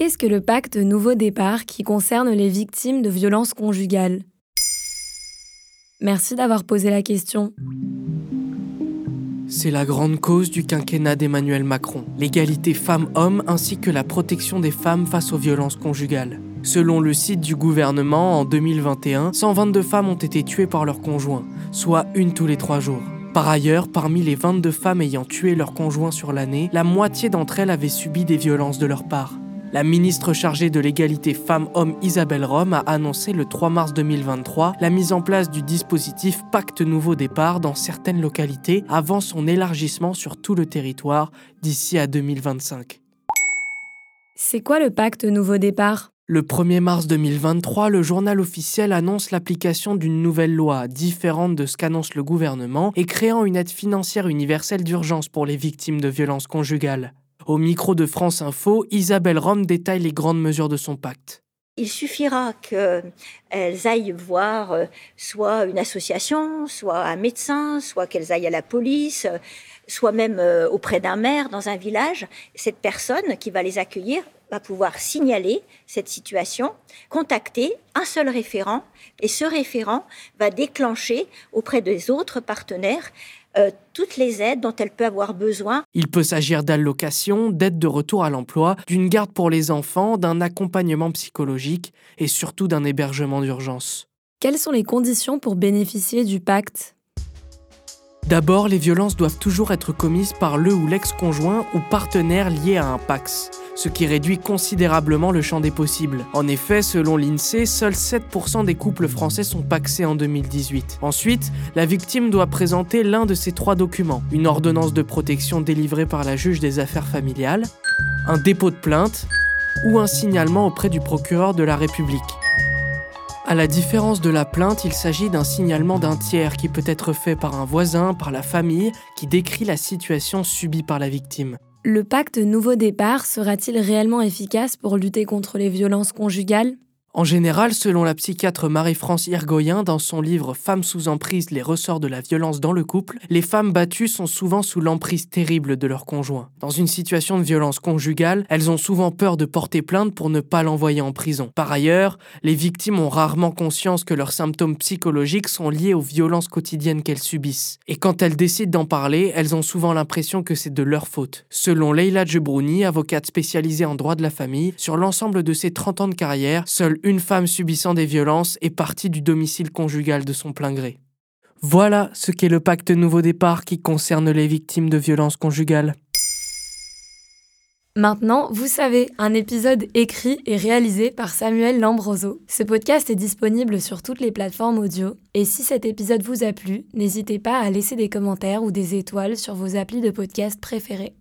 Qu'est-ce que le pacte Nouveau Départ qui concerne les victimes de violences conjugales? Merci d'avoir posé la question. C'est la grande cause du quinquennat d'Emmanuel Macron, l'égalité femmes-hommes ainsi que la protection des femmes face aux violences conjugales. Selon le site du gouvernement, en 2021, 122 femmes ont été tuées par leur conjoint, soit une tous les trois jours. Par ailleurs, parmi les 22 femmes ayant tué leur conjoint sur l'année, la moitié d'entre elles avaient subi des violences de leur part. La ministre chargée de l'égalité femmes-hommes Isabelle Rome a annoncé le 3 mars 2023 la mise en place du dispositif Pacte Nouveau Départ dans certaines localités avant son élargissement sur tout le territoire d'ici à 2025. C'est quoi le pacte Nouveau Départ? Le 1er mars 2023, le journal officiel annonce l'application d'une nouvelle loi différente de ce qu'annonce le gouvernement et créant une aide financière universelle d'urgence pour les victimes de violences conjugales. Au micro de France Info, Isabelle Rome détaille les grandes mesures de son pacte. Il suffira qu'elles aillent voir euh, soit une association, soit un médecin, soit qu'elles aillent à la police, soit même euh, auprès d'un maire dans un village. Cette personne qui va les accueillir va pouvoir signaler cette situation, contacter un seul référent, et ce référent va déclencher auprès des autres partenaires euh, toutes les aides dont elle peut avoir besoin. Il peut s'agir d'allocations, d'aides de retour à l'emploi, d'une garde pour les enfants, d'un accompagnement psychologique et surtout d'un hébergement d'urgence. Quelles sont les conditions pour bénéficier du pacte? D'abord, les violences doivent toujours être commises par le ou l'ex-conjoint ou partenaire lié à un PAX ce qui réduit considérablement le champ des possibles. En effet, selon l'INSEE, seuls 7% des couples français sont paxés en 2018. Ensuite, la victime doit présenter l'un de ces trois documents, une ordonnance de protection délivrée par la juge des affaires familiales, un dépôt de plainte ou un signalement auprès du procureur de la République. À la différence de la plainte, il s'agit d'un signalement d'un tiers qui peut être fait par un voisin, par la famille, qui décrit la situation subie par la victime. Le pacte Nouveau Départ sera-t-il réellement efficace pour lutter contre les violences conjugales? En général, selon la psychiatre Marie-France Irgoyen dans son livre Femmes sous emprise, les ressorts de la violence dans le couple, les femmes battues sont souvent sous l'emprise terrible de leur conjoint. Dans une situation de violence conjugale, elles ont souvent peur de porter plainte pour ne pas l'envoyer en prison. Par ailleurs, les victimes ont rarement conscience que leurs symptômes psychologiques sont liés aux violences quotidiennes qu'elles subissent. Et quand elles décident d'en parler, elles ont souvent l'impression que c'est de leur faute. Selon Leila Djebrouni, avocate spécialisée en droit de la famille, sur l'ensemble de ses 30 ans de carrière, une femme subissant des violences est partie du domicile conjugal de son plein gré. Voilà ce qu'est le pacte Nouveau Départ qui concerne les victimes de violences conjugales. Maintenant, vous savez, un épisode écrit et réalisé par Samuel Lambroso. Ce podcast est disponible sur toutes les plateformes audio. Et si cet épisode vous a plu, n'hésitez pas à laisser des commentaires ou des étoiles sur vos applis de podcast préférés.